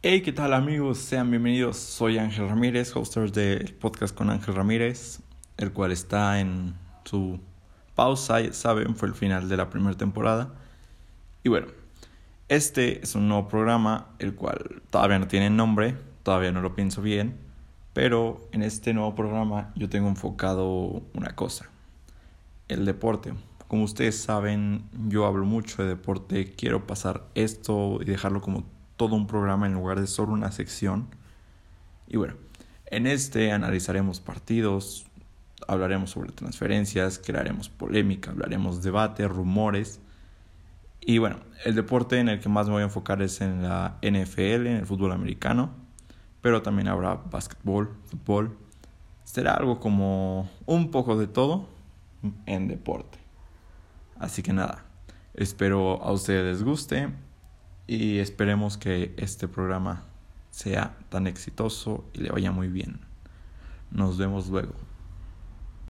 Hey, ¿qué tal amigos? Sean bienvenidos. Soy Ángel Ramírez, hoster del podcast con Ángel Ramírez, el cual está en su pausa, ya saben, fue el final de la primera temporada. Y bueno, este es un nuevo programa, el cual todavía no tiene nombre, todavía no lo pienso bien, pero en este nuevo programa yo tengo enfocado una cosa, el deporte. Como ustedes saben, yo hablo mucho de deporte, quiero pasar esto y dejarlo como todo un programa en lugar de solo una sección. Y bueno, en este analizaremos partidos, hablaremos sobre transferencias, crearemos polémica, hablaremos debate, rumores. Y bueno, el deporte en el que más me voy a enfocar es en la NFL, en el fútbol americano, pero también habrá básquetbol, fútbol. Será algo como un poco de todo en deporte. Así que nada, espero a ustedes les guste y esperemos que este programa sea tan exitoso y le vaya muy bien. Nos vemos luego.